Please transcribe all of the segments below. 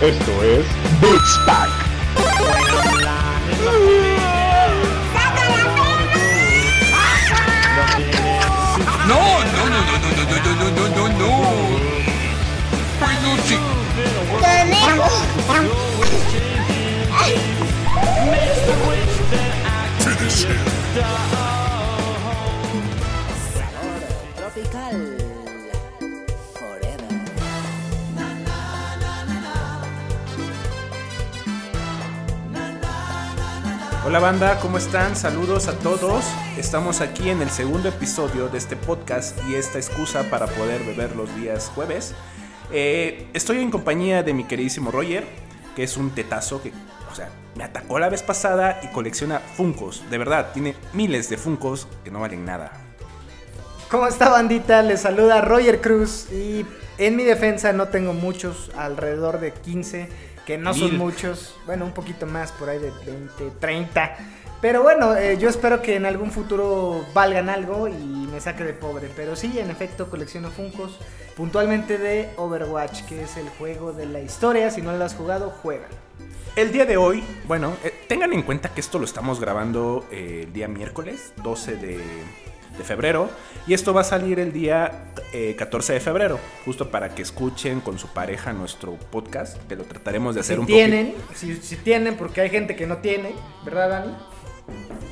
Esto es Beats Pack. No, no, no, no, no, no, no, no, no, no, no, no. Bueno, sí. Finish him. Hola banda, ¿cómo están? Saludos a todos. Estamos aquí en el segundo episodio de este podcast y esta excusa para poder beber los días jueves. Eh, estoy en compañía de mi queridísimo Roger, que es un tetazo que, o sea, me atacó la vez pasada y colecciona Funcos. De verdad, tiene miles de Funcos que no valen nada. ¿Cómo está bandita? Les saluda Roger Cruz y en mi defensa no tengo muchos, alrededor de 15, que no son muchos, bueno, un poquito más, por ahí de 20, 30. Pero bueno, eh, yo espero que en algún futuro valgan algo y me saque de pobre. Pero sí, en efecto, colecciono Funcos, puntualmente de Overwatch, que es el juego de la historia. Si no lo has jugado, juega. El día de hoy, bueno, eh, tengan en cuenta que esto lo estamos grabando eh, el día miércoles, 12 de, de febrero, y esto va a salir el día eh, 14 de febrero, justo para que escuchen con su pareja nuestro podcast, que lo trataremos de hacer Si un tienen, si, si tienen, porque hay gente que no tiene, ¿verdad, Dani?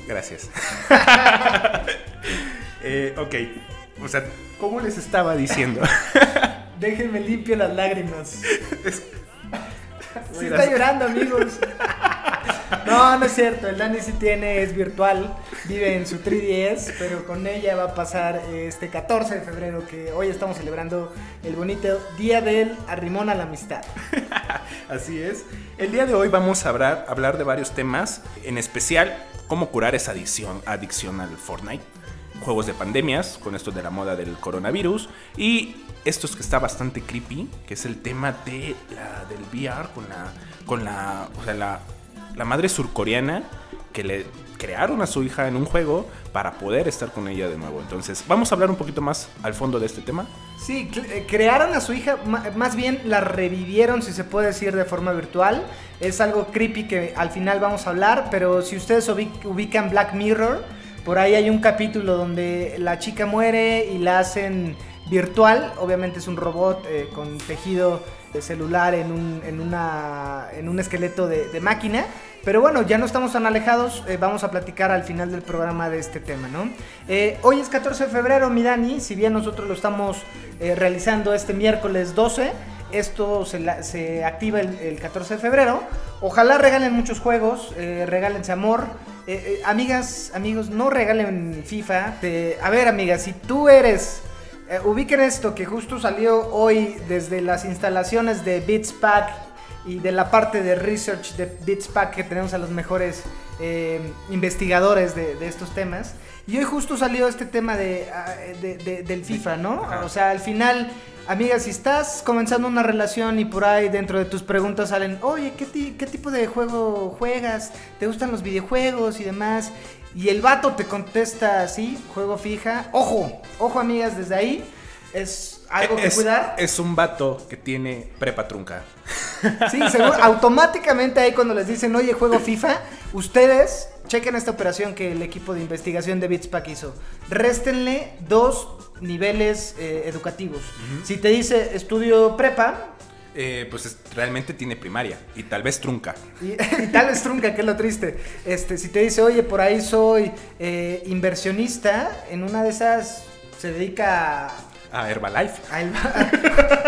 Gracias. Eh, ok, o sea, ¿cómo les estaba diciendo? Déjenme limpio las lágrimas. Sí Mira, está llorando, amigos. No, no es cierto. El Dani sí tiene, es virtual. Vive en su 3DS, pero con ella va a pasar este 14 de febrero, que hoy estamos celebrando el bonito Día del Arrimón a la Amistad. Así es. El día de hoy vamos a hablar, hablar de varios temas, en especial cómo curar esa adicción, adicción al Fortnite, juegos de pandemias, con esto de la moda del coronavirus, y esto es que está bastante creepy, que es el tema de la, del VR con la, con la, o sea, la, la madre surcoreana que le crearon a su hija en un juego para poder estar con ella de nuevo. Entonces, vamos a hablar un poquito más al fondo de este tema. Sí, eh, crearon a su hija, más bien la revivieron, si se puede decir, de forma virtual. Es algo creepy que al final vamos a hablar, pero si ustedes ubi- ubican Black Mirror, por ahí hay un capítulo donde la chica muere y la hacen virtual. Obviamente es un robot eh, con tejido celular en un, en una, en un esqueleto de, máquina. Pero bueno, ya no estamos tan alejados, eh, vamos a platicar al final del programa de este tema, ¿no? Eh, hoy es 14 de febrero, mi Dani, si bien nosotros lo estamos eh, realizando este miércoles 12, esto se, activa el, el 14 de febrero. Ojalá regalen muchos juegos, regálense amor. Amigas, amigos, no regalen FIFA. A ver, amigas, si tú eres... eh, ubiquen esto que justo salió hoy desde las instalaciones de Beats Pack y de la parte de research de Beats Pack que tenemos a los mejores eh, investigadores de, de estos temas. Y hoy justo salió este tema de, ah, de- de- del FIFA, ¿no? O sea, al final, amiga, si estás comenzando una relación y por ahí dentro de tus preguntas salen, oye, ¿qué, ti- qué tipo de juego juegas? ¿Te gustan los videojuegos y demás? Y el vato te contesta así, juego fija. Ojo, ojo, amigas, desde ahí es algo que es, cuidar. es un vato que tiene prepa trunca. Sí, seguro, automáticamente ahí cuando les dicen, oye, juego FIFA, ustedes chequen esta operación que el equipo de investigación de Bitspack hizo. Réstenle dos niveles eh, educativos. Si te dice estudio prepa, Eh, pues es- realmente tiene primaria y tal vez trunca. y, y tal vez trunca, que es lo triste. Este, si te dice, oye, por ahí soy eh, inversionista, en una de esas se dedica a Herbalife.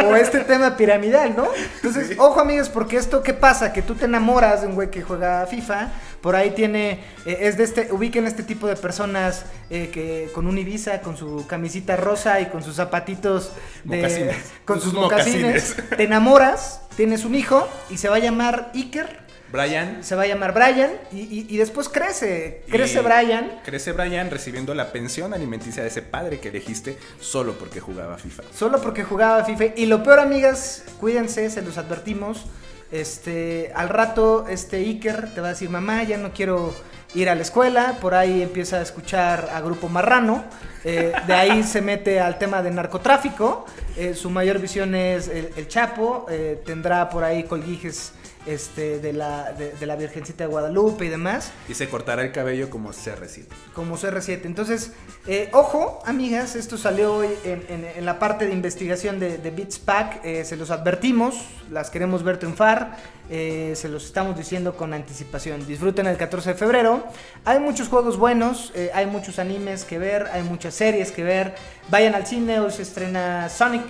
O este tema piramidal, ¿no? Entonces, ojo amigos, porque esto, ¿qué pasa? Que tú te enamoras de un güey que juega FIFA, por ahí tiene, eh, es de este, ubiquen este tipo de personas eh, que con un Ibiza, con su camisita rosa y con sus zapatitos de, Mocasines. con Con sus sus mocasines, mocasines. te enamoras, tienes un hijo y se va a llamar Iker, Brian. se va a llamar Brian y, y- y después crece, crece y Brian. Crece Brian recibiendo la pensión alimenticia de ese padre que elegiste solo porque jugaba FIFA. Solo porque jugaba FIFA. Y lo peor, amigas, cuídense, se los advertimos. Este, al rato, este Iker te va a decir, mamá, ya no quiero ir a la escuela. Por ahí empieza a escuchar a Grupo Marrano. Eh, de ahí se mete al tema de narcotráfico. Eh, su mayor visión es el, el Chapo. eh, tendrá por ahí colguijes este, de, la, de, de la Virgencita de Guadalupe y demás Y se cortará el cabello como CR7. como CR7. Entonces, eh, ojo, amigas, esto salió hoy en, en- en la parte de investigación de, de Beats Pack. eh, se los advertimos, las queremos ver triunfar. eh, se los estamos diciendo con anticipación. Disfruten el 14 de febrero. Hay muchos juegos buenos, hay muchos animes que ver, hay muchas series que ver. Vayan al cine, hoy se estrena Sonic.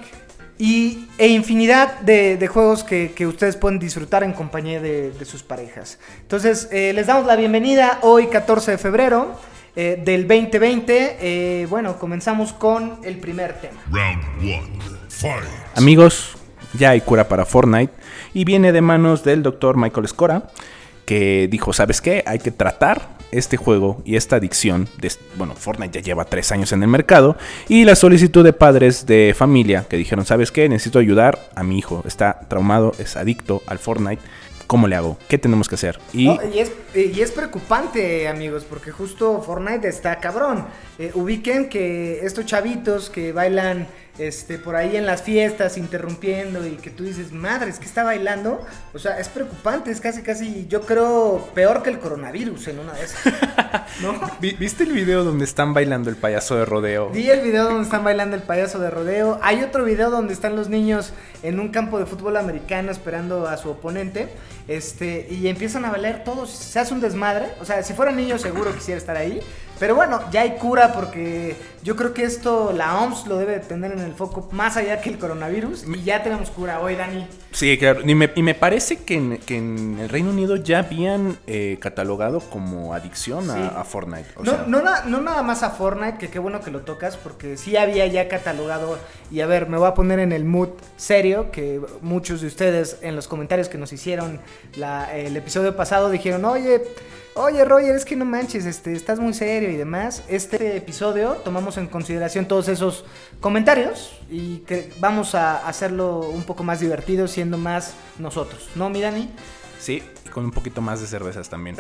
Y, e infinidad de, de juegos que, que ustedes pueden disfrutar en compañía de, de sus parejas. Entonces, eh, les damos la bienvenida hoy 14 de febrero eh, del 2020. Eh, bueno, comenzamos con el primer tema. Round one. Fight. Amigos, ya hay cura para Fortnite y viene de manos del doctor Michael Scora, que dijo, ¿sabes qué? Hay que tratar este juego y esta adicción. Bueno, Fortnite ya lleva tres años en el mercado y la solicitud de padres de familia que dijeron, ¿sabes qué? Necesito ayudar a mi hijo, está traumado, es adicto al Fortnite. ¿Cómo le hago? ¿Qué tenemos que hacer? Y y es preocupante, amigos, porque justo Fortnite está cabrón. Eh, ubiquen que estos chavitos que bailan este, por ahí en las fiestas, interrumpiendo, y que tú dices, madres, que está bailando? O sea, es preocupante, es casi, casi, yo creo, peor que el coronavirus en una de esas. ¿No? ¿Vi- ¿Viste el video donde están bailando el payaso de rodeo? Vi el video donde están bailando el payaso de rodeo. Hay otro video donde están los niños en un campo de fútbol americano esperando a su oponente. Este, y empiezan a bailar todos. Se hace un desmadre. O sea, si fuera niño seguro quisiera estar ahí. Pero bueno, ya hay cura porque yo creo que esto la OMS lo debe tener en el foco más allá que el coronavirus. Y ya tenemos cura hoy, Dani. Sí, claro. Y me, y me parece que en, que en el Reino Unido ya habían eh, catalogado como adicción a- Sí. a, Fortnite. O no, sea, no, na- no nada más a Fortnite, que qué bueno que lo tocas, porque sí había ya catalogado. Y a ver, me voy a poner en el mood serio, que muchos de ustedes en los comentarios que nos hicieron la- el episodio pasado dijeron, oye, oye Roger, es que no manches, este, estás muy serio y demás. Este episodio tomamos en consideración todos esos comentarios y que vamos a hacerlo un poco más divertido, siendo más nosotros, ¿no, mi Dani? Sí, y con un poquito más de cervezas también.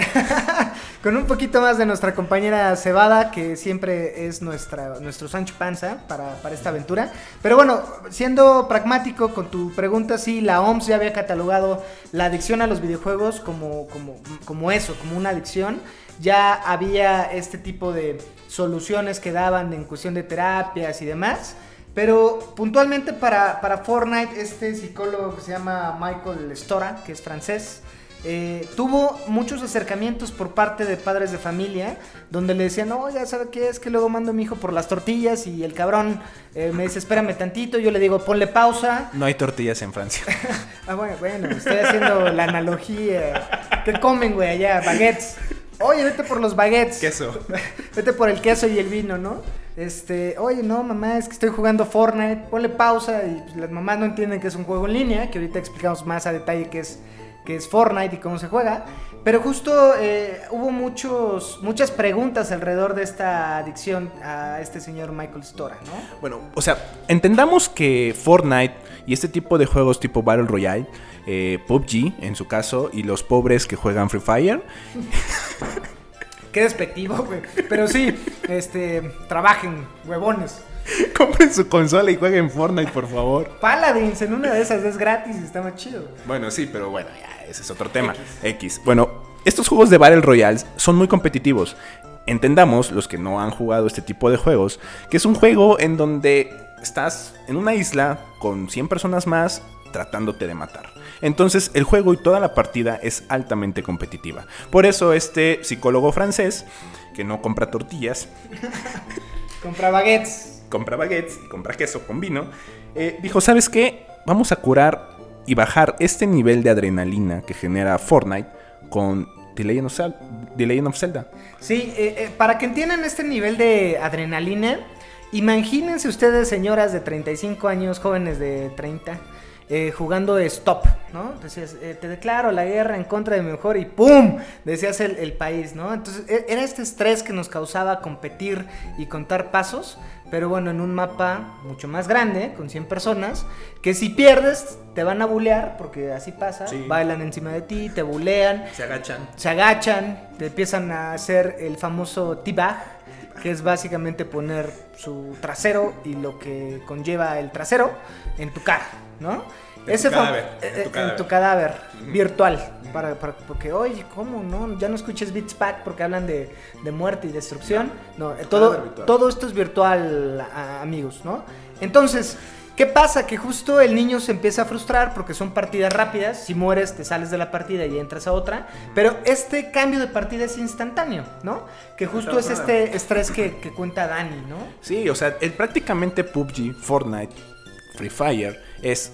Con un poquito más de nuestra compañera Cebada, que siempre es nuestra, nuestro Sancho Panza para, para esta aventura. Pero bueno, siendo pragmático con tu pregunta, sí, la OMS ya había catalogado la adicción a los videojuegos como, como, como eso, como una adicción. Ya había este tipo de soluciones que daban en cuestión de terapias y demás. Pero puntualmente para, para Fortnite, este psicólogo que se llama Michael Stora, que es francés, eh, tuvo muchos acercamientos por parte de padres de familia, donde le decían, no, ya sabe qué es que luego mando a mi hijo por las tortillas y el cabrón eh, me dice, espérame tantito, yo le digo, ponle pausa. No hay tortillas en Francia. Ah, bueno, bueno, estoy haciendo la analogía. ¿Qué comen, güey, allá? Baguettes. Oye, vete por los baguettes. Queso. Vete por el queso y el vino, ¿no? Este, oye, no, mamá, es que estoy jugando Fortnite, ponle pausa y pues, las mamás no entienden que es un juego en línea, que ahorita explicamos más a detalle qué es, qué es Fortnite y cómo se juega. Pero justo eh, hubo muchos, muchas preguntas alrededor de esta adicción a este señor Michael Stora, ¿no? Bueno, o sea, entendamos que Fortnite y este tipo de juegos tipo Battle Royale, eh, PUBG en su caso, y los pobres que juegan Free Fire, Qué despectivo, güey. Pero sí, este, trabajen, huevones. compren su consola y jueguen Fortnite, por favor. Paladins en una de esas es gratis y está más chido. Bueno, sí, pero bueno, ya, ese es otro tema. X. Bueno, estos juegos de Battle Royale son muy competitivos. Entendamos, los que no han jugado este tipo de juegos, que es un juego en donde estás en una isla con 100 personas más tratándote de matar. Entonces el juego y toda la partida es altamente competitiva. Por eso este psicólogo francés, que no compra tortillas, Compra baguettes. compra baguettes y compra queso con vino, eh, dijo, ¿sabes qué? Vamos a curar y bajar este nivel de adrenalina que genera Fortnite con The Legend of, Zel- The Legend of Zelda. Sí, eh, eh, para que entiendan este nivel de adrenalina, imagínense ustedes, señoras de 35 años, jóvenes de 30, eh, jugando stop, ¿no? Decías, eh, te declaro la guerra en contra de mi mejor y ¡pum! Decías el, el país, ¿no? Entonces e- era este estrés que nos causaba competir y contar pasos, pero bueno, en un mapa mucho más grande, con 100 personas, que si pierdes te van a bulear, porque así pasa, Sí. bailan encima de ti, te bulean, Se agachan. se agachan, te empiezan a hacer el famoso T-bag, que es básicamente poner su trasero y lo que conlleva el trasero en tu cara, ¿no? En tu cadáver, eh, en tu eh, cadáver. cadáver virtual. Para, para- porque, oye, ¿cómo no? Ya no escuches Beats Pack porque hablan de, de muerte y destrucción. No, eh, todo, todo esto es virtual, a- amigos, ¿no? Entonces, ¿qué pasa? Que justo el niño se empieza a frustrar porque son partidas rápidas. Si mueres, te sales de la partida y entras a otra. Pero este cambio de partida es instantáneo, ¿no? Que justo es este estrés que, que cuenta Dani, ¿no? Sí, o sea, el- prácticamente PUBG, Fortnite, Free Fire es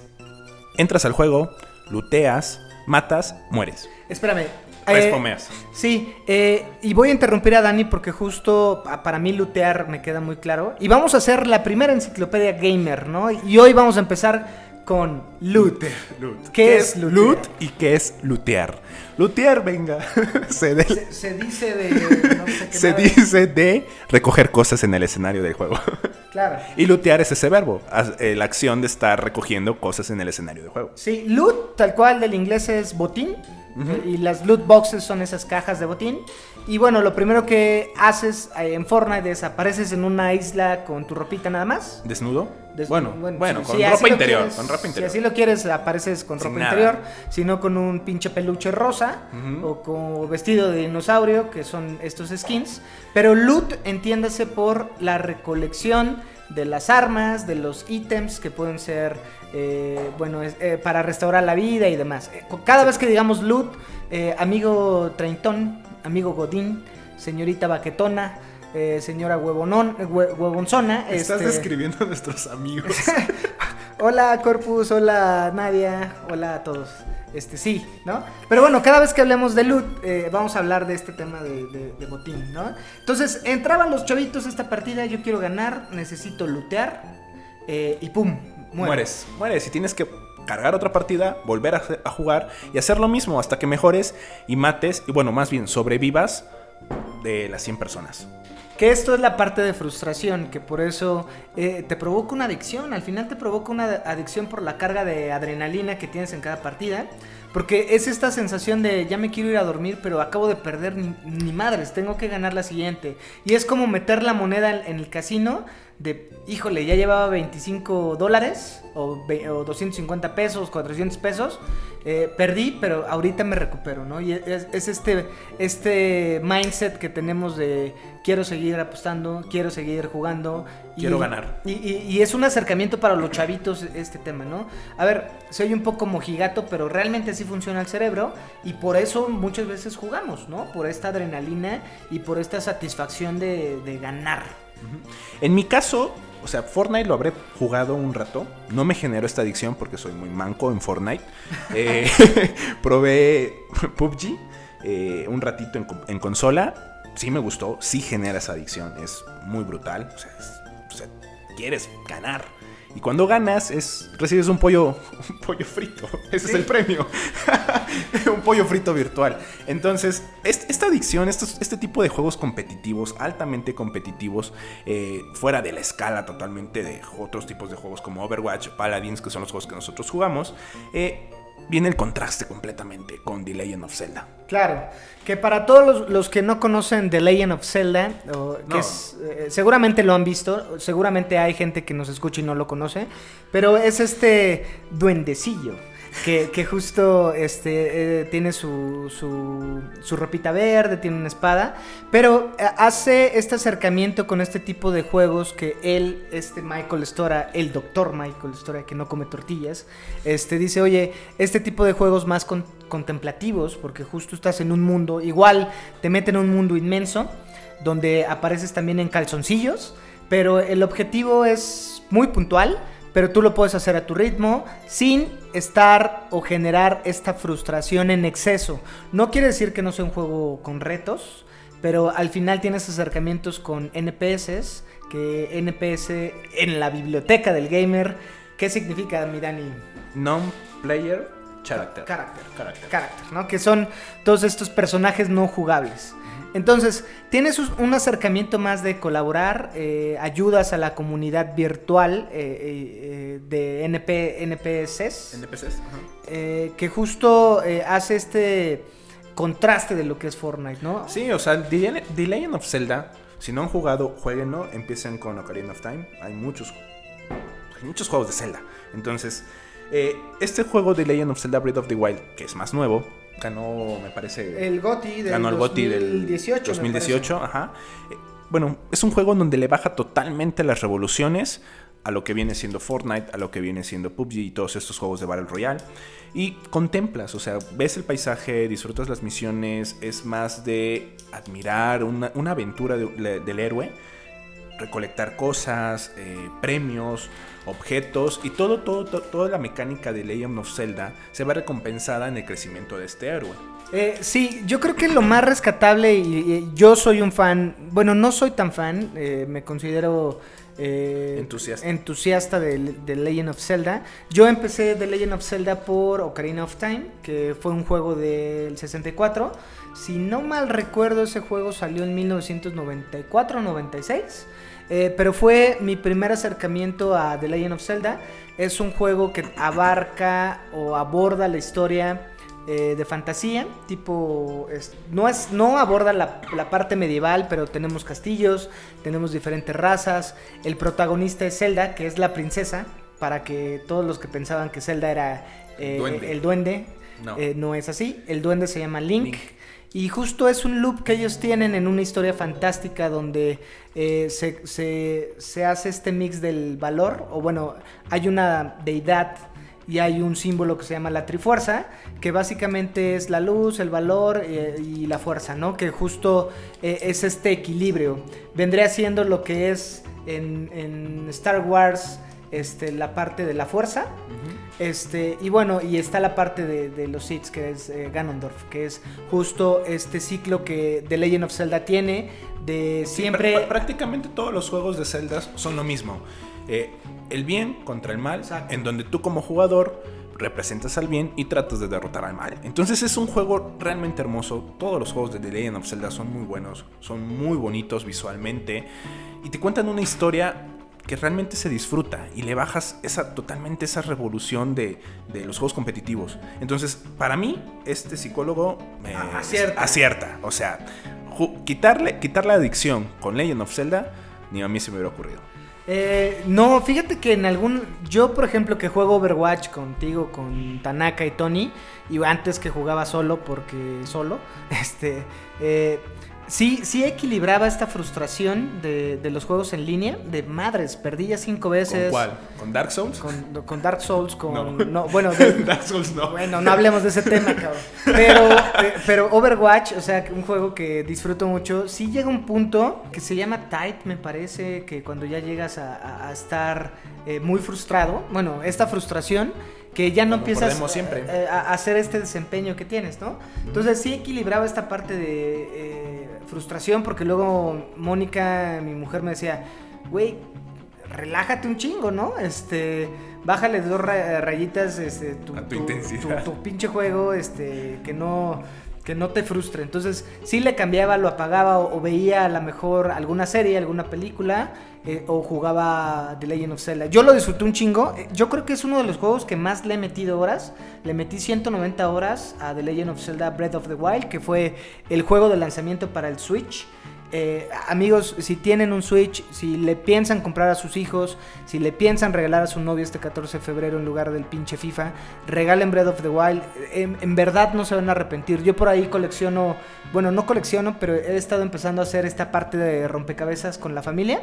entras al juego, looteas, matas, mueres. Espérame. Pues eh, pomeas. Sí, eh, y voy a interrumpir a Dani porque justo a- para mí lootear me queda muy claro. Y vamos a hacer la primera enciclopedia gamer, ¿no? Y hoy vamos a empezar con loot. ¿Qué, es loot? loot y qué es lootear? Lootear, venga, se, de- Se, se dice de... no sé qué se dice de recoger cosas en el escenario del juego. Claro. y lootear es ese verbo, eh, la acción de estar recogiendo cosas en el escenario del juego. Sí, loot, tal cual del inglés es botín. Eh, Y las loot boxes son esas cajas de botín. Y bueno, lo primero que haces eh, en Fortnite es apareces en una isla con tu ropita nada más. ¿Desnudo? Des- bueno, bueno, si- con si ropa interior, quieres- con ropa interior. Si así lo quieres, apareces con Sin ropa nada. interior, sino con un pinche peluche rosa Ujú. o con vestido de dinosaurio, que son estos skins. Pero loot, entiéndase por la recolección de las armas, de los ítems que pueden ser, eh, bueno, es- eh, para restaurar la vida y demás. Eh, Cada vez que digamos loot, eh, amigo treintón, amigo godín, señorita baquetona, señora huevonón, hue- huevonzona. Estás este- describiendo a nuestros amigos. Hola Corpus, hola Nadia, hola a todos. Este sí, ¿no? Pero bueno, cada vez que hablemos de loot, eh, vamos a hablar de este tema de, de- de botín, ¿no? Entonces, entraban los chavitos a esta partida, yo quiero ganar, necesito lootear, eh, y pum. Mueres, mueres y tienes que cargar otra partida, volver a, jugar y hacer lo mismo hasta que mejores y mates, y bueno, más bien sobrevivas de las 100 personas. Que esto es la parte de frustración, que por eso eh, te provoca una adicción. Al final te provoca una adicción por la carga de adrenalina que tienes en cada partida. Porque es esta sensación de ya me quiero ir a dormir, pero acabo de perder ni, ni madres, tengo que ganar la siguiente. Y es como meter la moneda en, en el casino de, híjole, ya llevaba 25 dólares o, o 250 pesos, 400 pesos. eh, perdí, pero ahorita me recupero, ¿no? Y es, es este, este mindset que tenemos de quiero seguir apostando, quiero seguir jugando. y- Quiero ganar. Y, y- y es un acercamiento para los chavitos este tema, ¿no? A ver, soy un poco mojigato, pero realmente así funciona el cerebro y por eso muchas veces jugamos, ¿no? Por esta adrenalina y por esta satisfacción de, de ganar. En mi caso, o sea, Fortnite lo habré jugado un rato. No me generó esta adicción porque soy muy manco en Fortnite. Eh, probé PUBG eh, un ratito en, co- en consola. Sí me gustó, sí genera esa adicción. Es muy brutal. O sea, es- o sea, quieres ganar. Y cuando ganas, es recibes un pollo, un pollo frito. Ese es el premio. un pollo frito virtual. Entonces, est- esta adicción, estos- este tipo de juegos competitivos, altamente competitivos, eh, fuera de la escala totalmente de otros tipos de juegos como Overwatch, Paladins, que son los juegos que nosotros jugamos, eh, viene el contraste completamente con The Legend of Zelda. Claro, que para todos los, los que no conocen The Legend of Zelda, o que No. es, eh, seguramente lo han visto, seguramente hay gente que nos escucha y no lo conoce, pero es este duendecillo. Que, justo este, eh, tiene su, su, ropita verde, tiene una espada, pero eh, hace este acercamiento con este tipo de juegos que él, este Michael Stora, el doctor Michael Stora, que no come tortillas, este, dice, oye, este tipo de juegos más con- contemplativos, porque justo estás en un mundo, igual te meten en un mundo inmenso, donde apareces también en calzoncillos, pero el objetivo es muy puntual, pero tú lo puedes hacer a tu ritmo sin estar o generar esta frustración en exceso. No quiere decir que no sea un juego con retos, pero al final tienes acercamientos con NPS, que NPS en la biblioteca del gamer, ¿qué significa, mi Dani? Non-player character. Character. Character. Character, ¿no? Que son todos estos personajes no jugables. Entonces, tienes un acercamiento más de colaborar, eh, ayudas a la comunidad virtual eh, eh, de NP, NPCs, NPCs. ajá. que justo hace este contraste de lo que es Fortnite, ¿no? Sí, o sea, The, The Legend of Zelda, si no han jugado, jueguenlo, empiecen con Ocarina of Time. Hay muchos, hay muchos juegos de Zelda. Entonces, eh, este juego de Legend of Zelda Breath of the Wild, que es más nuevo, ganó, me parece... El GOTY del ganó el GOTY del 2018. me 2018, ajá. Eh, Bueno, es un juego en donde le baja totalmente las revoluciones a lo que viene siendo Fortnite, a lo que viene siendo PUBG y todos estos juegos de Battle Royale. Y contemplas, o sea, ves el paisaje, disfrutas las misiones, es más de admirar una, una aventura de- del héroe, recolectar cosas, eh, premios, objetos y todo, todo, to- toda la mecánica de Legend of Zelda se va recompensada en el crecimiento de este héroe. Eh, sí, yo creo que lo más rescatable, y, y yo soy un fan, bueno, no soy tan fan, eh, me considero eh, Entusiasta. entusiasta de, de Legend of Zelda. Yo empecé The Legend of Zelda por Ocarina of Time, que fue un juego del 64. Si no mal recuerdo, ese juego salió en 1994-96. Eh, pero fue mi primer acercamiento a The Legend of Zelda. Es un juego que abarca o aborda la historia eh, de fantasía, tipo, es- no, es, no aborda la, la parte medieval, pero tenemos castillos, tenemos diferentes razas, el protagonista es Zelda, que es la princesa, para que todos los que pensaban que Zelda era eh, Duende. el duende, No. eh, no es así, el duende se llama Link. Y justo es un loop que ellos tienen en una historia fantástica donde eh, se, se- se hace este mix del valor, o bueno, hay una deidad y hay un símbolo que se llama la Trifuerza, que básicamente es la luz, el valor eh, y la fuerza, ¿no? Que justo eh, es este equilibrio. Vendría siendo lo que es en, en Star Wars este, la parte de la fuerza. Este, y bueno, y está la parte de, de los Sith, que es eh, Ganondorf, que es justo este ciclo que The Legend of Zelda tiene de siempre... Prácticamente todos los juegos de Zelda son lo mismo. Eh, el bien contra el mal, Exacto. en donde tú como jugador representas al bien y tratas de derrotar al mal. Entonces es un juego realmente hermoso. Todos los juegos de The Legend of Zelda son muy buenos, son muy bonitos visualmente y te cuentan una historia que realmente se disfruta y le bajas esa totalmente esa revolución de, de los juegos competitivos. Entonces, para mí, este psicólogo eh, acierta. acierta. O sea, quitarle, quitar la adicción con Legend of Zelda, ni a mí se me hubiera ocurrido. Eh, no, fíjate que en algún. Yo, por ejemplo, que juego Overwatch contigo, con Tanaka y Tony, y antes que jugaba solo, porque solo, este. eh, sí, sí equilibraba esta frustración de, de los juegos en línea, de madres, perdí ya cinco veces. ¿Con cuál? ¿Con Dark Souls? Con, con Dark Souls, con. No. No, bueno, de- Dark Souls no. bueno, no hablemos de ese tema, cabrón. Pero, eh, pero Overwatch, o sea, un juego que disfruto mucho, sí llega un punto que se llama tight, me parece, que cuando ya llegas a, a- a estar eh, muy frustrado, bueno, esta frustración, que ya no Como empiezas siempre. a, a hacer este desempeño que tienes, ¿no? Entonces sí equilibraba esta parte de eh, frustración, porque luego Mónica, mi mujer, me decía, güey, relájate un chingo, ¿no? Este, bájale dos ra- rayitas, este, tu, A tu intensidad. tu- tu pinche juego, este, que no, que no te frustre. Entonces, sí le cambiaba, lo apagaba o, veía a lo mejor alguna serie, alguna película, eh, o jugaba The Legend of Zelda. Yo lo disfruté un chingo. Eh, Yo creo que es uno de los juegos que más le he metido horas. Le metí 190 horas a The Legend of Zelda Breath of the Wild, que fue el juego de lanzamiento para el Switch. Eh, amigos, si tienen un Switch, si le piensan comprar a sus hijos, si le piensan regalar a su novio este 14 de febrero en lugar del pinche FIFA, regalen Breath of the Wild. En, en verdad no se van a arrepentir. Yo por ahí colecciono, bueno, no colecciono, pero he estado empezando a hacer esta parte de rompecabezas con la familia.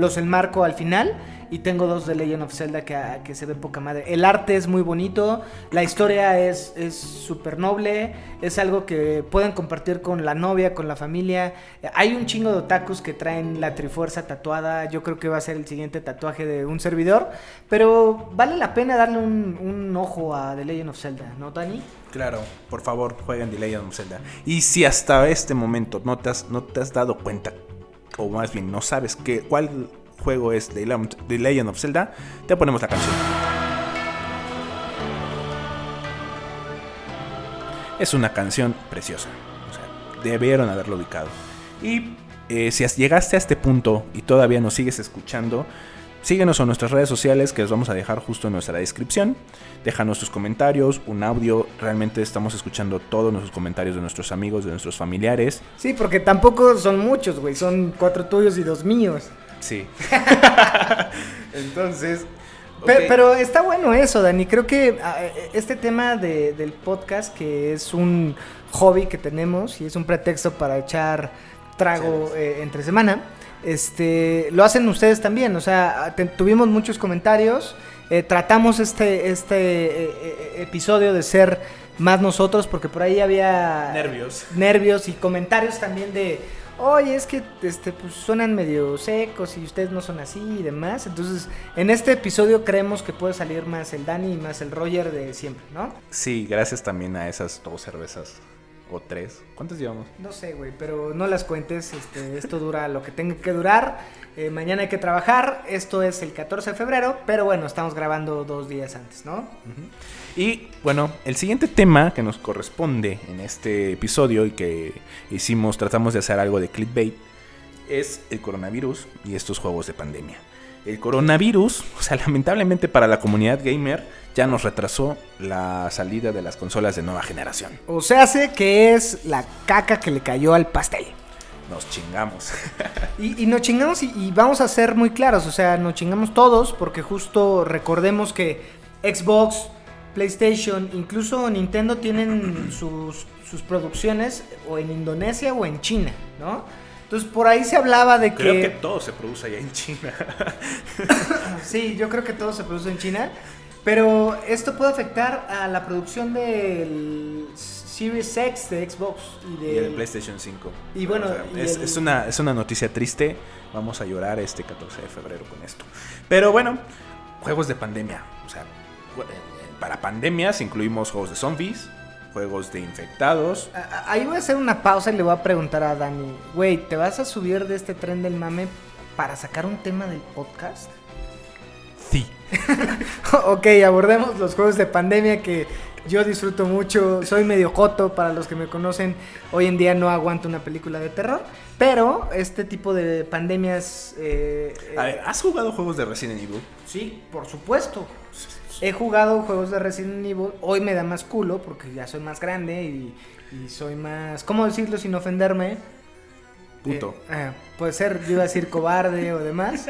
Los enmarco al final y tengo dos de Legend of Zelda que, que se ve poca madre. El arte es muy bonito, la historia es es súper noble, es algo que pueden compartir con la novia, con la familia. Hay un chingo de otakus que traen la trifuerza tatuada, yo creo que va a ser el siguiente tatuaje de un servidor, pero vale la pena darle un, un ojo a The Legend of Zelda, ¿no, Dani? Claro, por favor, jueguen The Legend of Zelda. Y si hasta este momento no te has, no te has dado cuenta, o más bien no sabes qué, cuál juego es The Legend- of Zelda, te ponemos la canción. Es una canción preciosa. Debieron haberlo ubicado. Y eh, si as- llegaste a este punto y todavía nos sigues escuchando, síguenos en nuestras redes sociales que los vamos a dejar justo en nuestra descripción. Déjanos tus comentarios, un audio. Realmente estamos escuchando todos nuestros comentarios de nuestros amigos, de nuestros familiares. Sí, porque tampoco son muchos, güey. Son cuatro tuyos y dos míos. Sí. Entonces. Pero está bueno eso, Dani. Creo que ah, eh, este tema de- del podcast, que es un hobby que tenemos y es un pretexto para echar trago eh, entre semana, este, lo hacen ustedes también. O sea, te- tuvimos muchos comentarios. eh, tratamos este, este eh, eh, episodio de ser más nosotros porque por ahí había Nervios. nervios y comentarios también de oye es que este pues suenan medio secos y ustedes no son así y demás entonces en este episodio creemos que puede salir más el Dani y más el Roger de siempre no Sí, gracias también a esas dos cervezas. O tres. ¿Cuántas llevamos? no sé güey pero no las cuentes este esto dura lo que tenga que durar eh, mañana hay que trabajar esto es el 14 de febrero pero bueno estamos grabando dos días antes no Y bueno, el siguiente tema que nos corresponde en este episodio y que hicimos, tratamos de hacer algo de clickbait, es el coronavirus y estos juegos de pandemia. El coronavirus, o sea, lamentablemente para la comunidad gamer, ya nos retrasó la salida de las consolas de nueva generación. o se hace que es la caca que le cayó al pastel Nos chingamos. Y, y nos chingamos y, y vamos a ser muy claros, o sea, nos chingamos todos porque justo recordemos que Xbox, PlayStation, incluso Nintendo tienen sus, sus producciones o en Indonesia o en China, ¿no? Entonces por ahí se hablaba de que... Creo que todo se produce allá en China. Sí, yo creo que todo se produce en China, pero esto puede afectar a la producción del Series X de Xbox y Y del el PlayStation 5. Y bueno, y es, el- es una, es una noticia triste. Vamos a llorar este 14 de febrero con esto. Pero bueno, juegos de pandemia. O sea, eh, para pandemias incluimos juegos de zombies, juegos de infectados. Ahí voy a hacer una pausa y le voy a preguntar a Dani, güey, ¿te vas a subir de este tren del mame para sacar un tema del podcast? Sí. ok, abordemos los juegos de pandemia que yo disfruto mucho. Soy medio joto para los que me conocen. Hoy en día no aguanto una película de terror. Pero este tipo de pandemias... eh, A eh, ver, ¿has jugado juegos de Resident Evil? sí, por supuesto. He jugado juegos de Resident Evil. Hoy me da más culo porque ya soy más grande y, y soy más... ¿Cómo decirlo sin ofenderme? Puto. Eh, ah, puede ser, yo iba a decir cobarde o demás.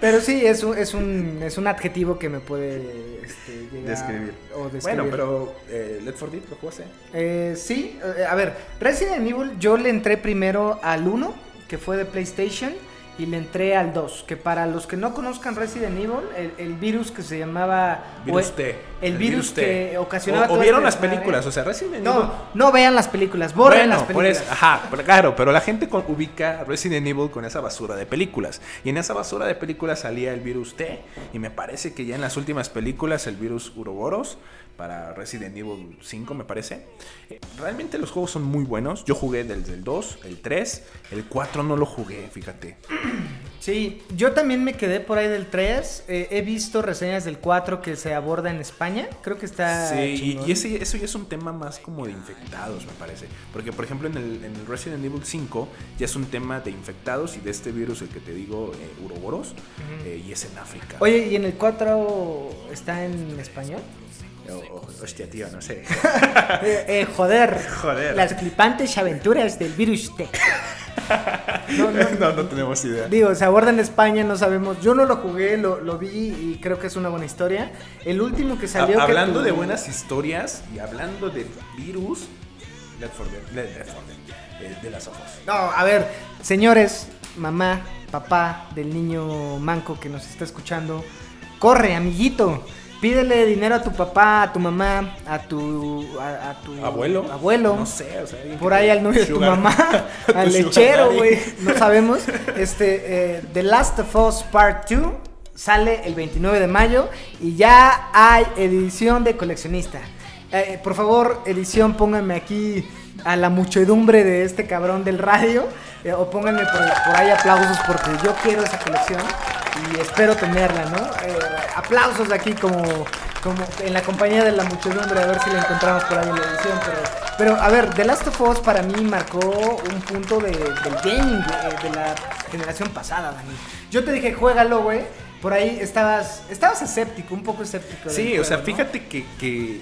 Pero sí, es un, es un, es un adjetivo que me puede este, llegar Describir. o describir. Bueno, pero eh, Left 4 Dead lo jugaste. Eh, sí, eh, a ver, Resident Evil yo le entré primero al 1, que fue de PlayStation, y le entré al 2, que para los que no conozcan Resident Evil, el, el virus que se llamaba... Virus o- T. El, virus que ocasionaba... O, vieron este las películas, o sea, Resident Evil. No, no vean las películas, borren Bueno, las películas. eso- ajá, pero claro, pero la gente con- ubica Resident Evil con esa basura de películas. Y en esa basura de películas salía el virus T. Y me parece que ya en las últimas películas el virus Uroboros para Resident Evil 5, me parece. Eh, Realmente los juegos son muy buenos. Yo jugué desde el 2, el 3, el 4 no lo jugué, fíjate. Sí, yo también me quedé por ahí del 3. eh, he visto reseñas del 4 que se aborda en España. Creo que está. Sí, y, chingón. y ese, eso ya es un tema más como de infectados, me parece. Porque, por ejemplo, en el, en el Resident Evil 5 ya es un tema de infectados y de este virus, el que te digo, eh, Uroboros, eh, y es en África. Oye, ¿y en el 4 está en español? O- o- hostia, tío, no sé. Eh, eh, joder. Joder. Las flipantes aventuras del virus T. No, no, no, no tenemos idea. Digo, se aborda en España, no sabemos. Yo no lo jugué, lo, lo vi y creo que es una buena historia. El último que salió. Ha- que hablando tu- de buenas historias y hablando de virus, Left 4 Dead, Left 4 Dead, eh, de las ojos. No, a ver, señores, mamá, papá del niño manco que nos está escuchando, corre, amiguito. Pídele dinero a tu papá, a tu mamá, a tu, a, a tu ¿Abuelo? abuelo. No sé, o sea, Por ahí al novio de tu mamá, al lechero, güey, no sabemos. Este, eh, The Last of Us Part 2 sale el 29 de mayo y ya hay edición de coleccionista. Eh, por favor, edición, pónganme aquí a la muchedumbre de este cabrón del radio eh, o pónganme por, por ahí aplausos porque yo quiero esa colección y espero tenerla, ¿no? Eh, aplausos aquí como, como en la compañía de la muchedumbre a ver si la encontramos por ahí en la edición, pero Pero a ver, The Last of Us para mí marcó un punto de, del gaming de, de la generación pasada, Dani. Yo te dije, juégalo, güey. Por ahí estabas, estabas escéptico, un poco escéptico. Sí, o sea, fíjate que, que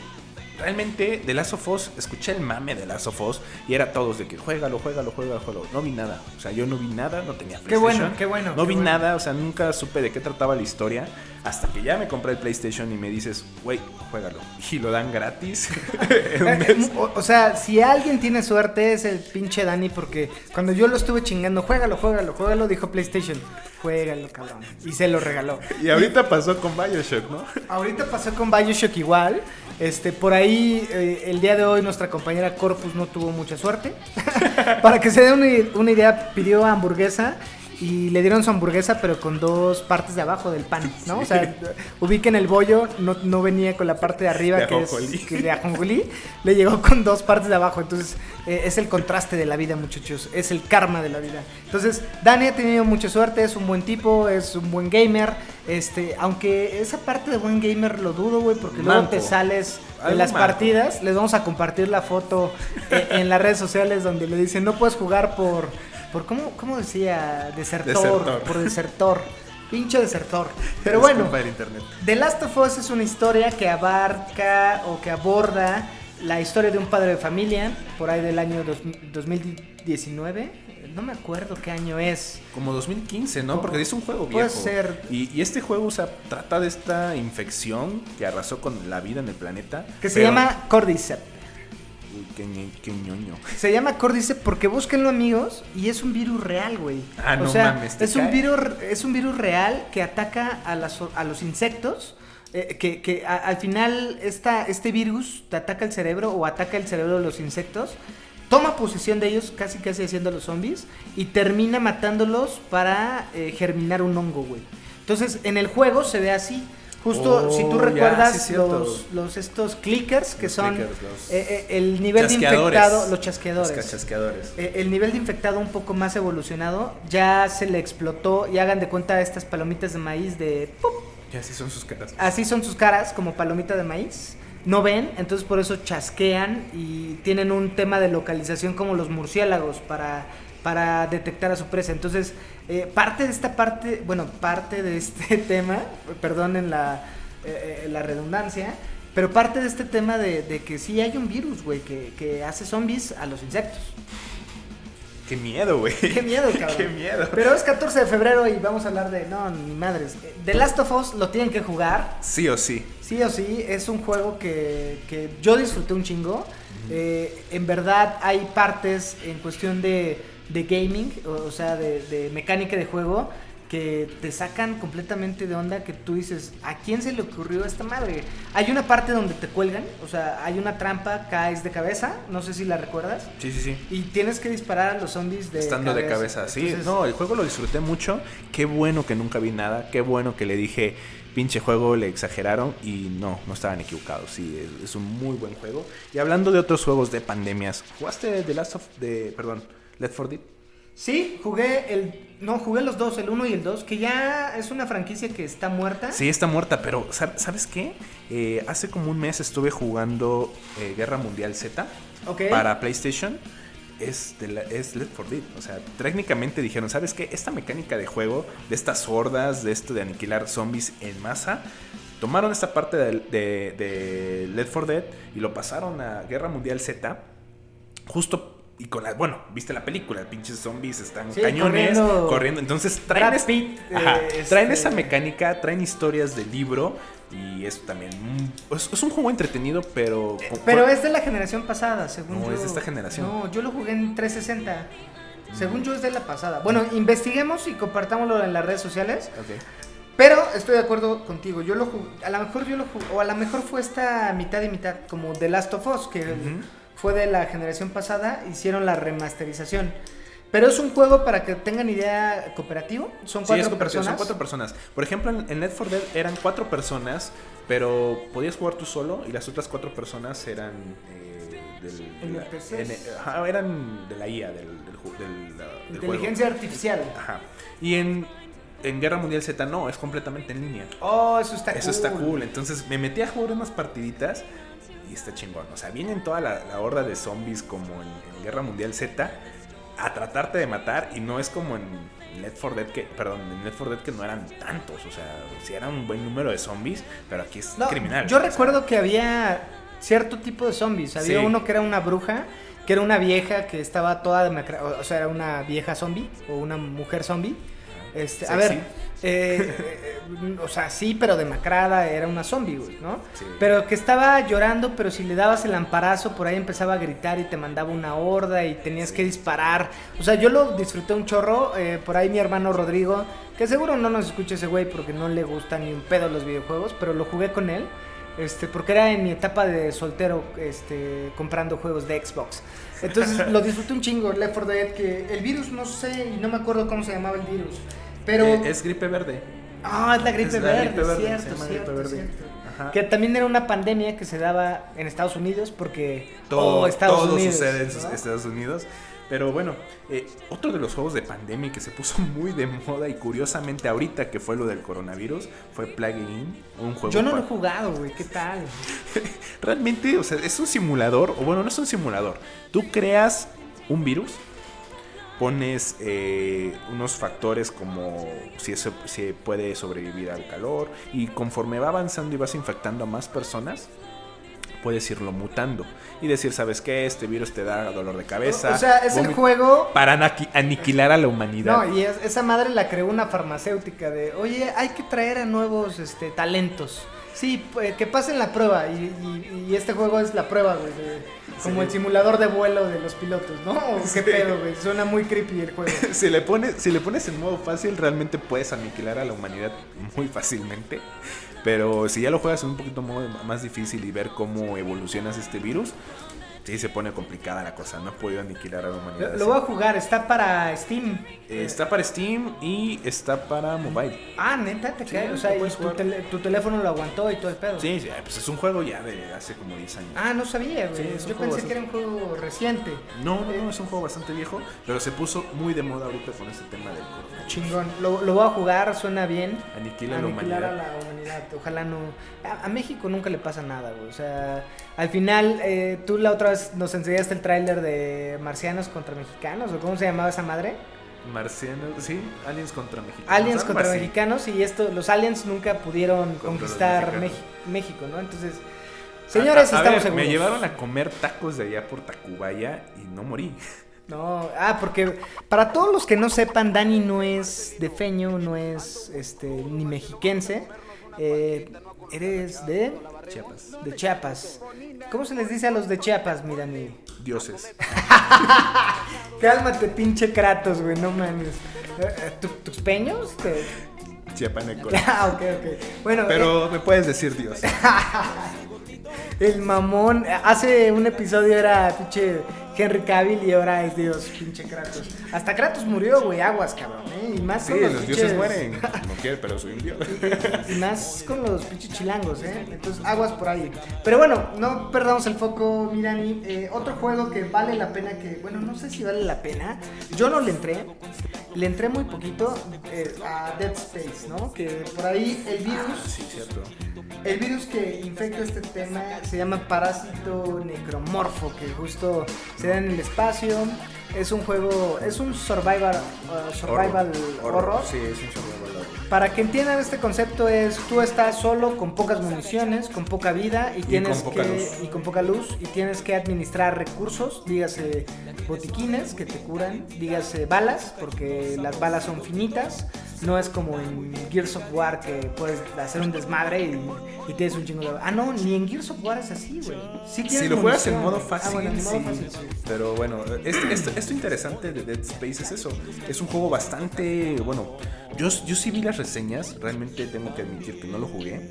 realmente de Last of Us, escuché el mame de Last of Us y era todos de que juégalo, juégalo, juégalo, juégalo. No vi nada. O sea, yo no vi nada, no tenía Qué bueno, PlayStation. qué bueno, No qué vi bueno. nada, o sea, nunca supe de qué trataba la historia. Hasta que ya me compré el PlayStation y me dices, güey, juégalo. Y lo dan gratis. Eh. O, o sea, si alguien tiene suerte es el pinche Dani porque cuando yo lo estuve chingando, juégalo, juégalo, juégalo, dijo PlayStation, juégalo, cabrón. Y se lo regaló. y ahorita pasó con Bioshock, ¿no? Ahorita pasó con Bioshock igual. Este, por ahí, eh, el día de hoy, nuestra compañera Corpus no tuvo mucha suerte. Para que se dé una, una idea, pidió hamburguesa y le dieron su hamburguesa, pero con dos partes de abajo del pan, ¿no? O sea, ubiquen el bollo, no, no venía con la parte de arriba De que es que de ajonjolí, le llegó con dos partes de abajo. Entonces, eh, es el contraste de la vida, muchachos. Es el karma de la vida. Entonces, Dani ha tenido mucha suerte, es un buen tipo, es un buen gamer. Este, aunque esa parte de buen gamer lo dudo, güey, porque luego Manco. te sales de las manco. partidas. Les vamos a compartir la foto eh, en las redes sociales donde le dicen no puedes jugar por, por ¿cómo, cómo decía? Desertor, Desertor. por desertor. Pinche desertor. Pero bueno. The Last of Us es una historia que abarca o que aborda la historia de un padre de familia por ahí del año dos- 2019. No me acuerdo qué año es. Como 2015, ¿no? Porque es un juego viejo. puede ser. Y, y este juego, o sea, trata de esta infección que arrasó con la vida en el planeta. Que se pero- llama Cordyceps. Uy, qué, ñe- qué ñoño. Se llama Cordyceps porque búsquenlo amigos y es un virus real, güey. Ah, o no sea, mames, ¿te es un virus es un virus real que ataca a, las, a los insectos. eh, que que a- al final esta, este virus te ataca el cerebro o ataca el cerebro de los insectos. Toma posesión de ellos, casi casi haciendo los zombies, y termina matándolos para eh, germinar un hongo, güey. Entonces, en el juego se ve así. Justo, Oh, si tú ya, recuerdas sí, los, los estos clickers que Los son clickers, los eh, eh, el nivel de infectado, los chasqueadores. Los chasqueadores. Eh, el nivel de infectado un poco más evolucionado ya se le explotó y hagan de cuenta estas palomitas de maíz de. Y así son sus caras. así son sus caras como palomita de maíz no ven entonces por eso chasquean y tienen un tema de localización como los murciélagos para para detectar a su presa entonces eh, parte de esta parte bueno parte de este tema perdonen la eh, eh, la redundancia pero parte de este tema de, de que sí hay un virus, güey, que, que hace zombies a los insectos. Qué miedo, güey. Qué miedo, cabrón. Qué miedo. Pero es 14 de febrero y vamos a hablar de. No, ni madres. The Last of Us lo tienen que jugar. Sí o sí. Sí o sí, es un juego que, que yo disfruté un chingo. Eh, en verdad hay partes en cuestión de, de gaming, o, sea, de, de mecánica de juego, que te sacan completamente de onda que tú dices, ¿a quién se le ocurrió esta madre? Hay una parte donde te cuelgan, o sea, hay una trampa, caes de cabeza, no sé si la recuerdas, Sí, sí, sí. y tienes que disparar a los zombies de Estando de cabeza, sí. Entonces, No, el juego lo disfruté mucho. Qué bueno que nunca vi nada. Qué bueno que le dije, pinche juego, le exageraron. Y no, no estaban equivocados. Sí, es, es un muy buen juego. Y hablando de otros juegos de pandemias, ¿jugaste The Last of... De, perdón, Left 4 Dead? Sí, jugué el. No, jugué los dos, el 1 y el 2, que ya es una franquicia que está muerta. Sí, está muerta, pero ¿sab- ¿sabes qué? Eh, hace como un mes estuve jugando eh, Guerra Mundial Z para PlayStation. Es, de la- es Left 4 Dead. O sea, técnicamente dijeron, ¿sabes qué? Esta mecánica de juego, de estas hordas, de esto de aniquilar zombies en masa, tomaron esta parte de, de, de Left 4 Dead y lo pasaron a Guerra Mundial Z. Justo. Y con la, bueno, viste la película, pinches zombies están Sí, cañones, corriendo. corriendo. Entonces traen, es- Pitt, eh, Ajá, este- traen esa mecánica, traen historias del libro y es también mm, es, es un juego entretenido, pero con- Pero es de la generación pasada, según No, yo. es de esta generación. No, yo lo jugué en 360. Según yo es de la pasada. Bueno, investiguemos y compartámoslo en las redes sociales. Ok. Pero estoy de acuerdo contigo. Yo lo jugué. A lo mejor yo lo jugué. O a lo mejor fue esta mitad y mitad. Como The Last of Us, que. Fue de la generación pasada. Hicieron la remasterización. Pero es un juego para que tengan idea cooperativo. Son Sí, cuatro es cooperativo, personas. son cuatro personas. Por ejemplo, en, en Left 4 Dead eran cuatro personas, pero podías jugar tú solo y las otras cuatro personas eran eh, del, de la- en- ajá, eran de la IA, del, del, del, Inteligencia artificial. juego. Ajá. Y en, en Guerra Mundial Z no, es completamente en línea. Oh, eso está Eso cool. está cool. Entonces me metí a jugar unas partiditas y está chingón. O sea, vienen toda la, la horda de zombies como en, en Guerra Mundial Z a tratarte de matar y no es como en Left 4 Dead que, perdón, en Left 4 Dead que no eran tantos, o sea, sí era un buen número de zombies, pero aquí es No, criminal. Yo sea, recuerdo que había cierto tipo de zombies. Había Sí. uno que era una bruja, que era una vieja que estaba toda demacra- o sea, era una vieja zombie o una mujer zombie. Este, a ver, eh, eh, o sea, sí, pero demacrada, era una zombie, güey, ¿no? Sí. Pero que estaba llorando, pero si le dabas el amparazo, por ahí empezaba a gritar y te mandaba una horda y tenías que disparar. O sea, yo lo disfruté un chorro. eh, por ahí mi hermano Rodrigo, que seguro no nos escucha ese güey porque no le gusta ni un pedo los videojuegos, pero lo jugué con él. Este, porque era en mi etapa de soltero, este, comprando juegos de Xbox. Entonces lo disfruté un chingo, Left 4 Dead, que el virus no sé, y no me acuerdo cómo se llamaba el virus. Pero... eh, es gripe verde. Ah, es la gripe Es la verde, gripe verde, cierto, cierto, gripe verde. cierto. Ajá. Que también era una pandemia que se daba en Estados Unidos porque todo, oh, Estados todo Unidos, sucede en. Estados Unidos. Pero bueno, eh, otro de los juegos de pandemia que se puso muy de moda y curiosamente ahorita que fue lo del coronavirus fue Plague In, un juego Yo no lo he jugado, güey, ¿qué tal? Realmente, o sea, es un simulador, o bueno, no es un simulador. Tú creas un virus, pones eh, unos factores como si eso si puede sobrevivir al calor, y conforme va avanzando y vas infectando a más personas, puedes irlo mutando y decir, ¿sabes qué? Este virus te da dolor de cabeza. O sea, es el vómito", juego... Para aniquilar a la humanidad. No, y es- esa madre la creó una farmacéutica de, oye, hay que traer a nuevos este, talentos. Sí, pues, que pasen la prueba. Y, y- y este juego es la prueba, güey. de- Como Sí. el simulador de vuelo de los pilotos, ¿no? ¿O ¿Qué Sí. pedo, güey? Suena muy creepy el juego. si le pones si le pones en modo fácil realmente puedes aniquilar a la humanidad muy fácilmente pero si ya lo juegas en un poquito modo más difícil y ver cómo evolucionas este virus sí se pone complicada la cosa no he podido aniquilar a la humanidad Lo, voy a jugar, está para Steam. Eh, está para Steam y está para mobile Ah, neta, te Sí, cae. O sea, y tu, tele- tu teléfono lo aguantó y todo el pedo. sí, sí, pues es un juego ya de hace como 10 años Ah, no sabía, güey. Sí, Yo pensé que era un juego reciente. no, no, no, es un juego bastante viejo, pero se puso muy de moda ahorita con este tema del coronavirus. Chingón. Lo, lo voy a jugar, suena bien. Aniquila a la Aniquilar humanidad. a la humanidad. Ojalá no. A, a México nunca le pasa nada, güey. O sea, al final, eh, tú la otra vez nos enseñaste el tráiler de Marcianos contra Mexicanos, o cómo se llamaba esa madre. Marcianos, sí, aliens contra mexicanos. Aliens contra así. mexicanos y esto, los aliens nunca pudieron conquistar México, ¿no? Entonces, señores, A- a- a estamos ver, seguros. Me llevaron a comer tacos de allá por Tacubaya y no morí. No, ah, porque para todos los que no sepan, Dani no es de feño, no es este ni mexiquense. eh, eres de Chiapas. de Chiapas. ¿Cómo se les dice a los de Chiapas, mi Dani? Dioses. Cálmate, pinche Kratos, güey, no mames. Eh, eh, ¿tu- ¿Tus peños? Te- Chiapaneco. Ah, ok, ok. Bueno, Pero me puedes decir Dios. eh, el mamón. Hace un episodio era pinche Henry Cavill y ahora es Dios, pinche Kratos. Hasta Kratos murió, güey, aguas, cabrón, ¿eh? Y más Sí, con los, los dioses pinches- mueren. No quiero, pero soy un dios. Y más con los pinches chilangos, ¿eh? Entonces, aguas por ahí. Pero bueno, no perdamos el foco, Mirani. Eh, otro juego que vale la pena que, bueno, no sé si vale la pena. Yo no le entré. Le entré muy poquito eh, a Dead Space, ¿no? Que por ahí el virus, Sí, cierto. el virus que infecta este tema se llama parásito necromorfo, que justo se da en el espacio. Es un juego, es un survival, uh, survival horror. Sí, es un survival horror. Para que entiendan este concepto es tú estás solo con pocas municiones, con poca vida y tienes con poca que luz. y con poca luz y tienes que administrar recursos, dígase botiquines que te curan, dígase balas porque las balas son finitas, no es como en Gears of War que puedes hacer un desmadre y, y tienes un chingo de Ah, no, ni en Gears of War es así, güey. Sí Si tienes lo juegas en modo fácil, Ah, bueno, en modo sí. fácil, sí. Pero bueno, esto, esto- esto interesante de Dead Space es eso. Es un juego bastante. Bueno, yo, yo sí vi las reseñas. Realmente tengo que admitir que no lo jugué.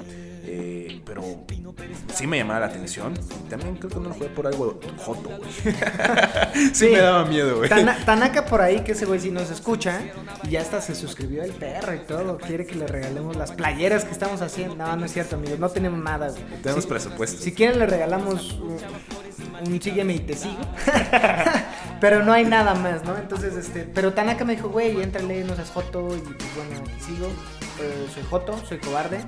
eh, pero sí me llamaba la atención. Y también creo que no lo jugué por algo joto, güey. sí, Sí. me daba miedo, güey. Tanaka por ahí, que ese güey sí nos escucha, y ya hasta se suscribió el perro y todo, quiere que le regalemos las playeras que estamos haciendo. No, no es cierto, amigos, no tenemos nada. güey. Tenemos Si- presupuesto. Si quieren le regalamos un, un sígueme y te sigo. pero no hay nada más, ¿no? Entonces, este, pero Tanaka me dijo, güey, éntrale, no seas joto, y pues bueno, sigo. Eh, soy Joto, soy cobarde.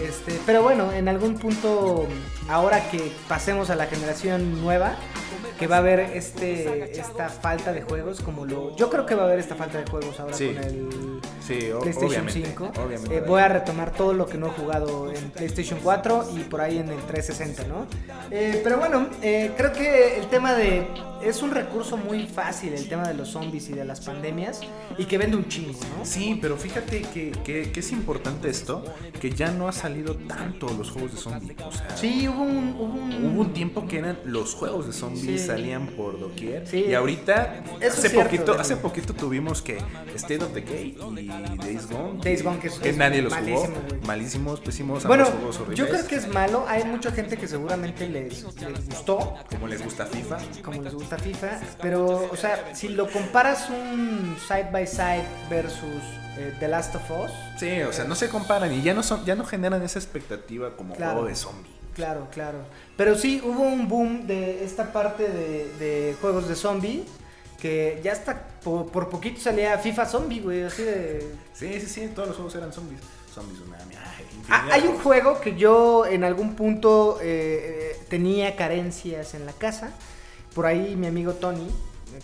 Este, pero bueno, en algún punto, ahora que pasemos a la generación nueva, que va a haber este, esta falta de juegos, como lo. Yo creo que va a haber esta falta de juegos ahora Sí. con el Sí, PlayStation obviamente. 5. obviamente. Eh, voy a retomar todo lo que no he jugado en PlayStation 4 y por ahí en el 360, ¿no? Eh, pero bueno, eh, creo que el tema de... Es un recurso muy fácil el tema de los zombies y de las pandemias y que vende un chingo, ¿no? Sí, pero fíjate que, que- que es importante esto, que ya no ha salido tanto los juegos de zombies. O sea, Sí, hubo un... Hubo un, Hubo un tiempo que eran los juegos de zombies Sí. salían por doquier Sí. y ahorita Eso hace cierto, poquito ¿no? hace poquito tuvimos que State of Decay y Days Gone Days Gone, que es nadie los malísimo, jugó güey. malísimos pésimos Bueno, juegos horribles yo creo que es malo. Hay mucha gente que seguramente les, les gustó, como les gusta FIFA como les gusta FIFA. Pero, o sea, si lo comparas un side by side versus eh, The Last of Us, sí o sea no se comparan y ya no son ya no generan esa expectativa como Claro. juego de zombie Claro, claro. Pero sí, hubo un boom de esta parte de, de juegos de zombie. Que ya hasta por, por poquito salía FIFA Zombie, güey. Así de. sí sí sí todos los juegos eran zombies zombies Tsunami ay, Ah, hay un juego que yo en algún punto eh, eh, tenía carencias en la casa. Por ahí mi amigo Tony,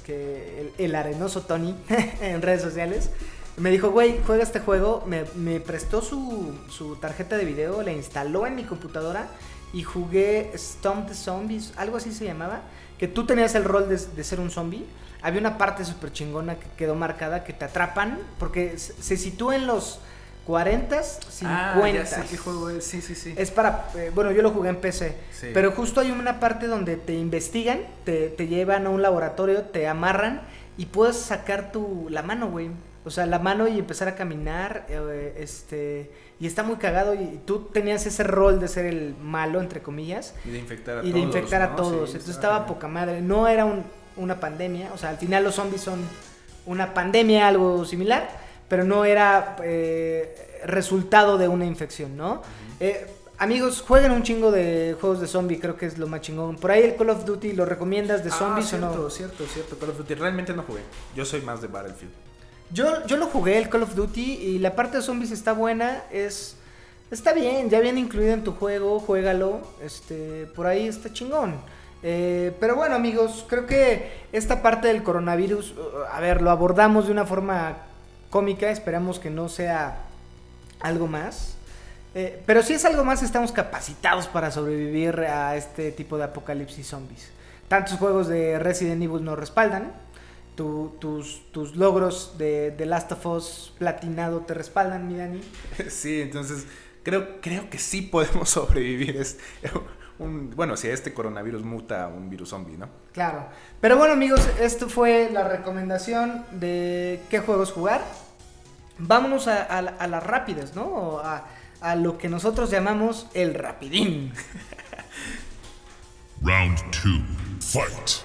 que el, el arenoso Tony en redes sociales, me dijo, güey, juega este juego. Me, me prestó su, su tarjeta de video, la instaló en mi computadora y jugué Stomp the Zombies, algo así se llamaba. Que tú tenías el rol de, de ser un zombie. Había una parte súper chingona que quedó marcada que te atrapan porque se, sitúa en los 40s, 50 ah, ya sé qué juego es sí sí sí es para, eh, bueno, yo lo jugué en PC, Sí. pero justo hay una parte donde te investigan, te, te llevan a un laboratorio, te amarran y puedes sacar tu, la mano, güey. O sea, la mano y empezar a caminar, eh, este, y está muy cagado y tú tenías ese rol de ser el malo, entre comillas, y de infectar a y todos de infectar a ¿no? todos. Sí, Entonces estaba poca madre. No era un- una pandemia, o sea, al final los zombies son una pandemia, algo similar, pero no era eh, resultado de una infección, ¿no? Eh, amigos, jueguen un chingo de juegos de zombie, creo que es lo más chingón. Por ahí el Call of Duty, ¿lo recomiendas de Ah, zombies o cierto, no? cierto cierto Call of Duty realmente no jugué yo soy más de Battlefield Yo, yo lo jugué, el Call of Duty, y la parte de zombies está buena, es... Está bien, ya viene incluido en tu juego, juégalo, este, por ahí está chingón. Eh, pero bueno amigos, creo que esta parte del coronavirus, uh, a ver, lo abordamos de una forma cómica, esperamos que no sea algo más. Eh, pero si es algo más, estamos capacitados para sobrevivir a este tipo de apocalipsis zombies. Tantos juegos de Resident Evil nos respaldan. Tu- tus, tus logros de The Last of Us platinado te respaldan, mi Dani. Sí, entonces creo, creo que sí podemos sobrevivir. Es un, bueno, si este coronavirus muta a un virus zombie, ¿no? Claro. Pero bueno, amigos, esto fue la recomendación de qué juegos jugar. Vámonos a, a la- a las rápidas, ¿no? O A, a lo que nosotros llamamos el rapidín. Round two. Fight.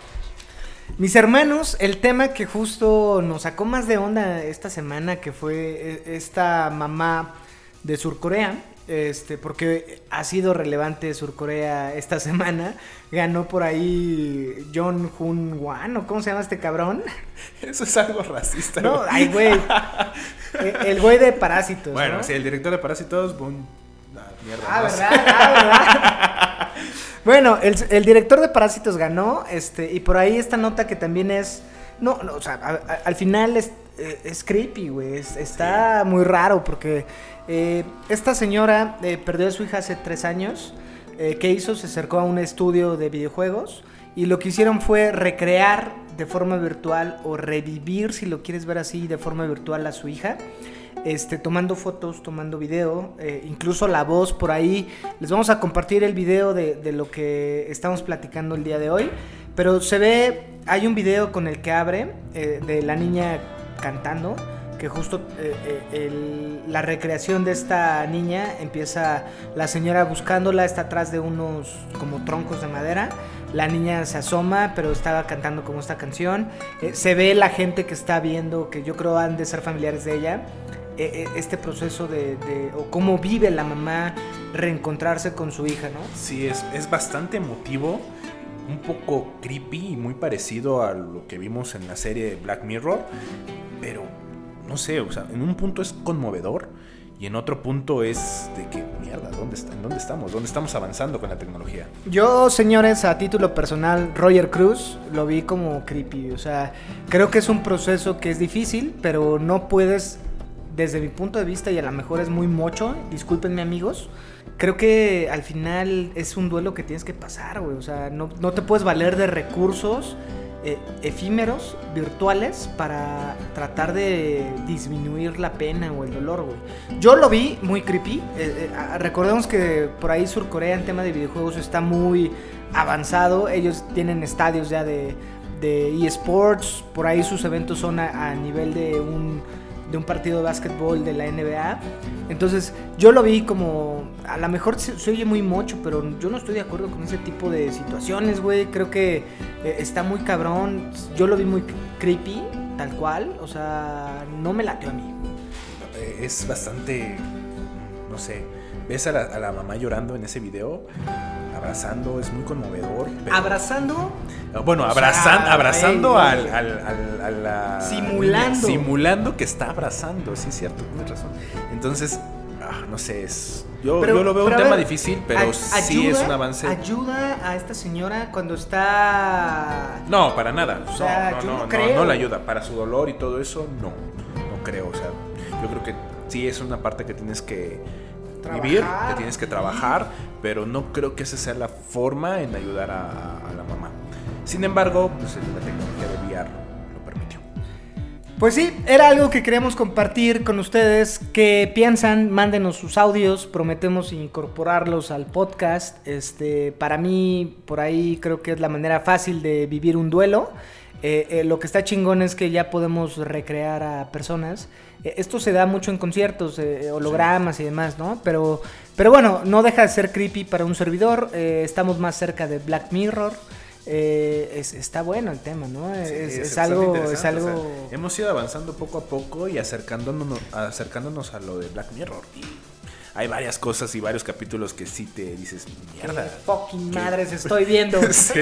Mis hermanos, el tema que justo nos sacó más de onda esta semana, que fue eh, esta mamá de Surcorea, este, porque ha sido relevante Surcorea esta semana, ganó por ahí John Hun Wan, ¿o cómo se llama este cabrón? Eso es algo racista. No, güey. ay, güey. Eh, El güey de Parásitos. Bueno, ¿no? sí, el director de Parásitos, boom. Ah, mierda. Ah. ¿verdad? Ah, ¿verdad? bueno, el, el director de Parásitos ganó, este, y por ahí esta nota que también es, no, no, o sea, a- a- al final es, eh, es creepy, güey, es- está muy raro porque eh, esta señora eh, perdió a su hija hace tres años, eh, ¿qué hizo? Se acercó a un estudio de videojuegos y lo que hicieron fue recrear de forma virtual o revivir, si lo quieres ver así, de forma virtual a su hija este, tomando fotos, tomando video, eh, incluso la voz por ahí. Les vamos a compartir el video de, de lo que estamos platicando el día de hoy. Pero se ve, hay un video con el que abre eh, de la niña cantando, que justo eh, la recreación de esta niña empieza la señora buscándola, está atrás de unos como troncos de madera. La niña se asoma, pero estaba cantando como esta canción. Se ve la gente que está viendo, que yo creo han de ser familiares de ella este proceso de, de- o cómo vive la mamá reencontrarse con su hija, ¿no? Sí, es, es bastante emotivo, un poco creepy y muy parecido a lo que vimos en la serie Black Mirror, pero no sé, o sea, en un punto es conmovedor Y en otro punto es de que, mierda, ¿dónde, está, ¿en dónde estamos? ¿Dónde estamos avanzando con la tecnología? Yo, señores, a título personal, Roger Cruz lo vi como creepy. O sea, creo que es un proceso que es difícil, pero no puedes, desde mi punto de vista, y a lo mejor es muy mocho, discúlpenme amigos, creo que al final es un duelo que tienes que pasar, güey. O sea, no, no te puedes valer de recursos eh, efímeros, virtuales, para tratar de disminuir la pena o el dolor, güey. Yo lo vi muy creepy. eh, eh, recordemos que por ahí Surcorea en tema de videojuegos está muy avanzado. Ellos tienen estadios ya de, de eSports. Por ahí sus eventos son a nivel de un, de un partido de básquetbol de la NBA. Entonces yo lo vi como, a lo mejor se, oye muy mocho, pero yo no estoy de acuerdo con ese tipo de situaciones, güey. Creo que eh, está muy cabrón. Yo lo vi muy creepy, tal cual. O sea, no me lateó a mí. Eh, Es bastante, no sé, ves a la, a la mamá llorando en ese video, abrazando, es muy conmovedor. pero- Abrazando, Bueno, O abrazan- abrazando al, güey. al- al- a la Simulando. simulando que está abrazando, sí es cierto, tienes razón. Entonces, ah, no sé, es, yo, Pero- yo lo veo un tema ver, difícil, pero sí es un avance. Ayuda a esta señora cuando está. No, para nada. O sea, no, no, yo no, no no, creo. no le ayuda. Para su dolor y todo eso, no. No creo. O sea, yo creo que sí es una parte que tienes que vivir, que tienes que trabajar, pero no creo que esa sea la forma en ayudar a, a la mamá. Sin embargo, pues la tecnología de VR lo permitió. Pues sí, era algo que queríamos compartir con ustedes. ¿Qué piensan? Mándenos sus audios. Prometemos incorporarlos al podcast. Este, para mí, por ahí creo que es la manera fácil de vivir un duelo. Eh, eh, lo que está chingón es que ya podemos recrear a personas. Eh, esto se da mucho en conciertos, eh, hologramas y demás, ¿no? Pero, pero bueno, no deja de ser creepy para un servidor. Eh, estamos más cerca de Black Mirror. Eh, es- está bueno el tema, ¿no? Sí, es, algo, es interesante, o sea, algo. hemos ido avanzando poco a poco y acercándonos, acercándonos a lo de Black Mirror. Y hay varias cosas y varios capítulos que sí te dices, mierda. ¿Qué fucking ¿Qué? madres estoy viendo. Sí,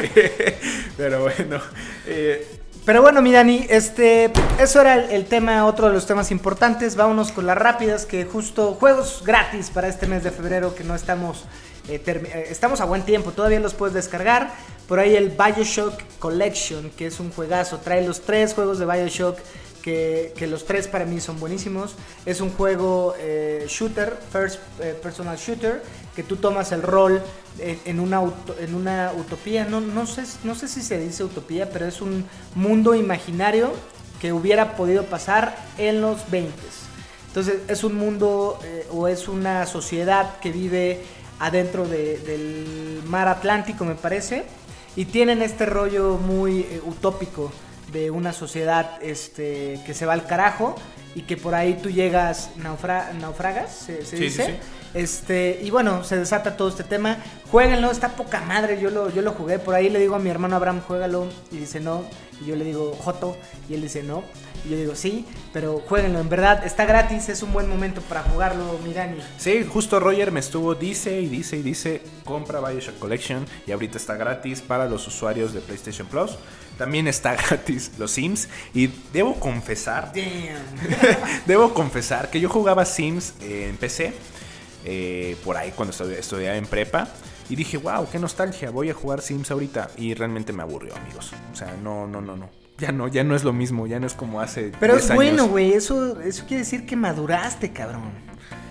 pero bueno. eh, Pero bueno, mi Dani, este, eso era el, tema, otro de los temas importantes. Vámonos con las rápidas, que justo juegos gratis para este mes de febrero, que no estamos, eh, eh, estamos a buen tiempo, todavía los puedes descargar. Por ahí el Bioshock Collection, que es un juegazo, trae los tres juegos de Bioshock. Que, que los tres para mí son buenísimos. Es un juego eh, shooter, first eh, personal shooter, que tú tomas el rol en, en una, auto- en una utopía. No, no, sé, no sé si se dice utopía, pero es un mundo imaginario que hubiera podido pasar en los 20. Entonces es un mundo eh, o es una sociedad que vive adentro de- del mar Atlántico, me parece. Y tienen este rollo muy eh, utópico de una sociedad este, que se va al carajo y que por ahí tú llegas, naufra- naufragas, se, se Sí, dice. sí, sí. Este, y bueno, se desata todo este tema. Jueguenlo, está poca madre. Yo lo, yo lo jugué. Por ahí le digo a mi hermano Abraham, juégalo. Y dice no. Y yo le digo, Joto. Y él dice no. Y yo digo, sí, pero jueguenlo. En verdad, está gratis. Es un buen momento para jugarlo, Mirani. Sí, justo Roger me estuvo, dice y dice y dice, compra Bioshock Collection y ahorita está gratis para los usuarios de PlayStation Plus. También está gratis los Sims y debo confesar, Damn. debo confesar que yo jugaba Sims en PC eh, por ahí cuando estu- estudiaba en prepa y dije, wow, qué nostalgia, voy a jugar Sims ahorita y realmente me aburrió, amigos. O sea, no, no, no, no. Ya no, ya no es lo mismo, ya no es como hace Pero 10 es bueno, güey. Eso, eso quiere decir que maduraste, cabrón.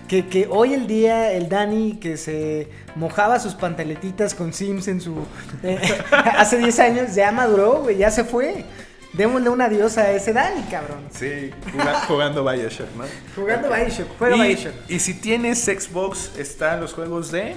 Que, que hoy el día el Dani que se mojaba sus pantaletitas con Sims en su... eh, hace 10 años ya maduró, güey. Ya se fue. Démosle un adiós a ese Dani, cabrón. Sí, juga- jugando Bioshock, ¿no? Jugando Bioshock. Juega y, Bioshock. y si tienes Xbox, están los juegos de.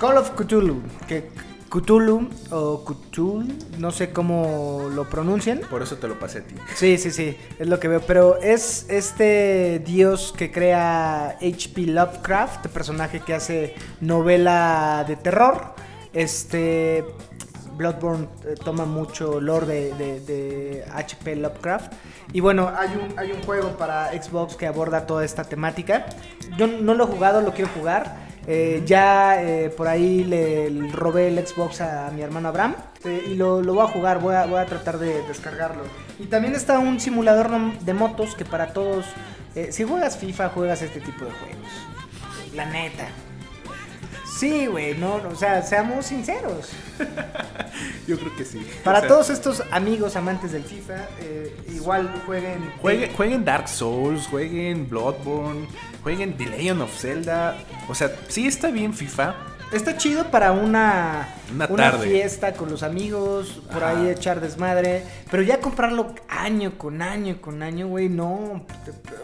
Call of Cthulhu. Que Cthulhu o Cthulhu, no sé cómo lo pronuncian. Por eso te lo pasé a ti. Sí, sí, sí, es lo que veo. Pero es este dios que crea H.P. Lovecraft, personaje que hace novela de terror. Este. Bloodborne eh, toma mucho lore de, de- H.P. Lovecraft. Y bueno, hay un, hay un juego para Xbox que aborda toda esta temática. Yo no lo he jugado, lo quiero jugar. Eh, ya eh, por ahí le, robé el Xbox a, mi hermano Abraham y lo, lo voy a jugar, voy a, voy a tratar de descargarlo. Y también está un simulador de motos que para todos si juegas FIFA, juegas este tipo de juegos. La neta. Sí, güey, no, o sea, seamos sinceros. Yo creo que sí. Para O sea, todos estos amigos amantes del FIFA, eh, igual jueguen. Jueguen, jueguen Dark Souls, jueguen Bloodborne, jueguen The Legend of Zelda. O sea, sí está bien FIFA. Está chido para una, Una fiesta con los amigos, por Ajá. ahí echar desmadre. Pero ya comprarlo año con año con año, güey, no.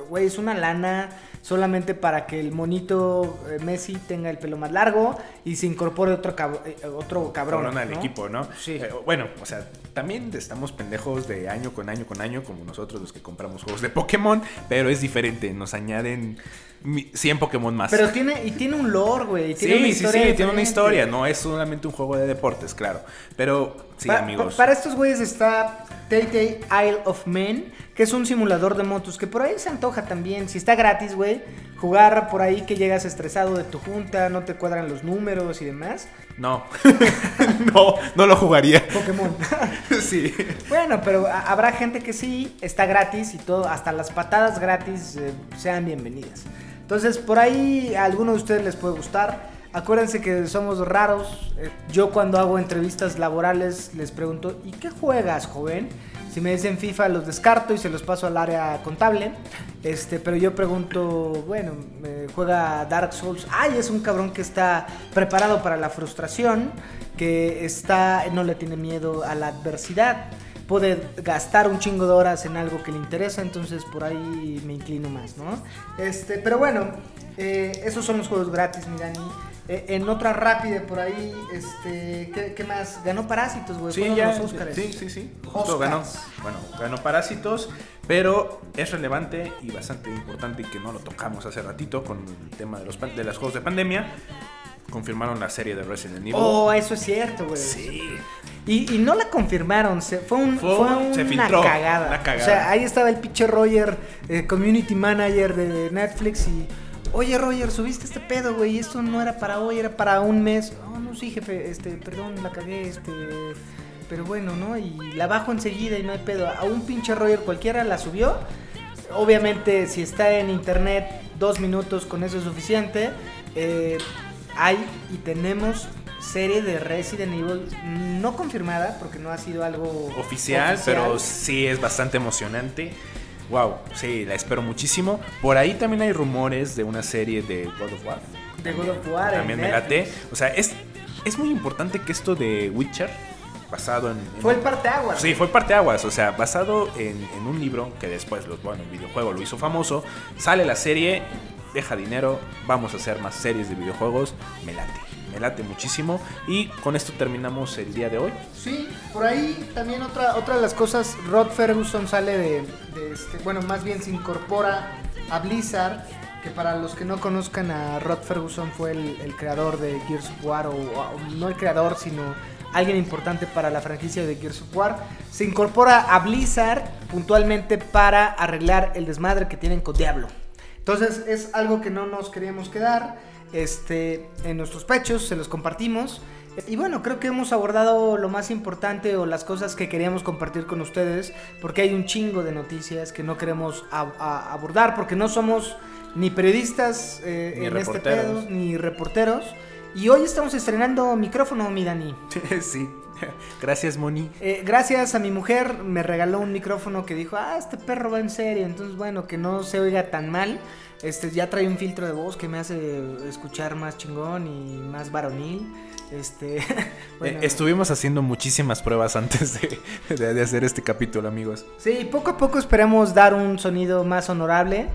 Güey, es una lana solamente para que el monito eh, Messi tenga el pelo más largo y se incorpore otro, cab- eh, otro cabrón. Cabrón al ¿no? equipo, ¿no? Sí. Eh, bueno, o sea, también estamos pendejos de año con año con año, como nosotros los que compramos juegos de Pokémon, pero es diferente, nos añaden mi- 100 Pokémon más. Pero tiene, y tiene un lore, güey. sí, una sí, sí, tiene una historia, no es solamente un juego de deportes, claro. Pero sí, Pa- amigos. pa- para estos güeyes está Tay Isle of Men, que es un simulador de motos, que por ahí se antoja también. Si está gratis, güey, jugar por ahí que llegas estresado de tu junta, no te cuadran los números y demás. No, no, no lo jugaría. Pokémon. sí. bueno, pero habrá gente que sí, está gratis y todo, hasta las patadas gratis eh, sean bienvenidas. Entonces, por ahí a alguno de ustedes les puede gustar. Acuérdense que somos raros. Eh, Yo cuando hago entrevistas laborales les pregunto, ¿y qué juegas, joven? Si me dicen FIFA los descarto y se los paso al área contable. Este, pero yo pregunto, bueno, juega Dark Souls. Ay, es un cabrón que está preparado para la frustración, que está no le tiene miedo a la adversidad puede gastar un chingo de horas en algo que le interesa, entonces por ahí me inclino más, ¿no? Este, pero bueno, eh, esos son los juegos gratis, mi Dani. Eh, en otra rápida por ahí, este, ¿qué, qué más? Ganó Parásitos, güey. Sí, ya. los. Sí, sí, sí. Justo ganó. Bueno, ganó Parásitos, pero es relevante y bastante importante y que no lo tocamos hace ratito con el tema de los, de los juegos de pandemia. Confirmaron la serie de Resident Evil. Oh, eso es cierto, güey. sí. Y, y no la confirmaron, se, fue, un, Fue- fue una se filtró, cagada. una cagada. O sea, ahí estaba el pinche Roger, eh, community manager de Netflix y... Oye, Roger, subiste este pedo, güey, esto no era para hoy, era para un mes. Oh, no, sí, jefe, este, perdón, la cagué, este... Pero bueno, ¿no? Y la bajo enseguida y no hay pedo. A un pinche Roger cualquiera la subió. Obviamente, si está en internet, dos minutos con eso es suficiente. Eh, hay y tenemos serie de Resident Evil no confirmada porque no ha sido algo Oficial, pero sí es bastante emocionante. Wow, sí, la espero muchísimo. Por ahí también hay rumores de una serie de God of War. de God of War. También me late. O sea, es, es muy importante que esto de Witcher, basado en... en- Fue el parteaguas. Sí, fue parteaguas, o sea, basado en, en un libro que después, los, bueno, el videojuego lo hizo famoso, sale la serie, deja dinero, vamos a hacer más series de videojuegos, me late, me late muchísimo y con esto terminamos el día de hoy. Sí, por ahí también otra, otra de las cosas, Rod Ferguson sale de, este, bueno, más bien se incorpora a Blizzard, que para los que no conozcan a Rod Ferguson fue el, el creador de Gears of War, o, o no el creador, sino alguien importante para la franquicia de Gears of War, se incorpora a Blizzard puntualmente para arreglar el desmadre que tienen con Diablo. Entonces es algo que no nos queríamos quedar este, en nuestros pechos, se los compartimos. Y bueno, creo que hemos abordado lo más importante o las cosas que queríamos compartir con ustedes, porque hay un chingo de noticias que no queremos abordar, porque no somos ni periodistas eh, Ni en este pedo, ni reporteros. Y hoy estamos estrenando micrófono, mi Dani. sí, gracias Moni. Eh, gracias a mi mujer me regaló un micrófono que dijo, ah, este perro va en serio, entonces bueno, que no se oiga tan mal. Este ya trae un filtro de voz que me hace escuchar más chingón y más varonil. Este, bueno, Eh, estuvimos haciendo muchísimas pruebas antes de, de- de hacer este capítulo, amigos. sí, poco a poco esperamos dar un sonido más honorable.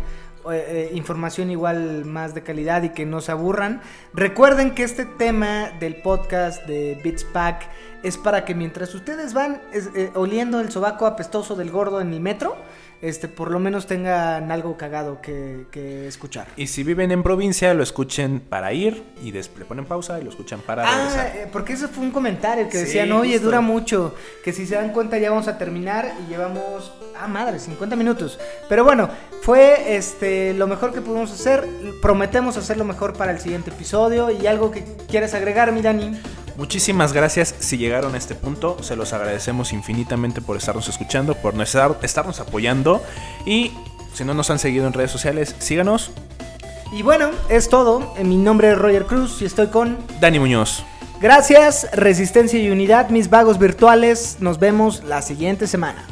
Eh, eh, información igual más de calidad y que no se aburran. Recuerden que este tema del podcast de Beats Pack es para que mientras ustedes van es- eh, oliendo el sobaco apestoso del gordo en el metro, este, por lo menos tengan algo cagado que, que escuchar. Y si viven en provincia, lo escuchen para ir y des- le ponen pausa y lo escuchan para Ah, regresar. eh, porque ese fue un comentario que Sí, decían, oye, justo. dura mucho, que si se dan cuenta ya vamos a terminar y llevamos, ah, madre, 50 minutos. Pero bueno, fue este lo mejor que pudimos hacer, prometemos hacer lo mejor para el siguiente episodio y algo que quieras agregar, mi Dani. Muchísimas gracias si llegaron a este punto. Se los agradecemos infinitamente por estarnos escuchando, por no estar- estarnos apoyando y Si no nos han seguido en redes sociales, síganos. Y bueno, es todo. Eh, Mi nombre es Roger Cruz y estoy con... Dani Muñoz. Gracias, resistencia y unidad, mis vagos virtuales. Nos vemos la siguiente semana.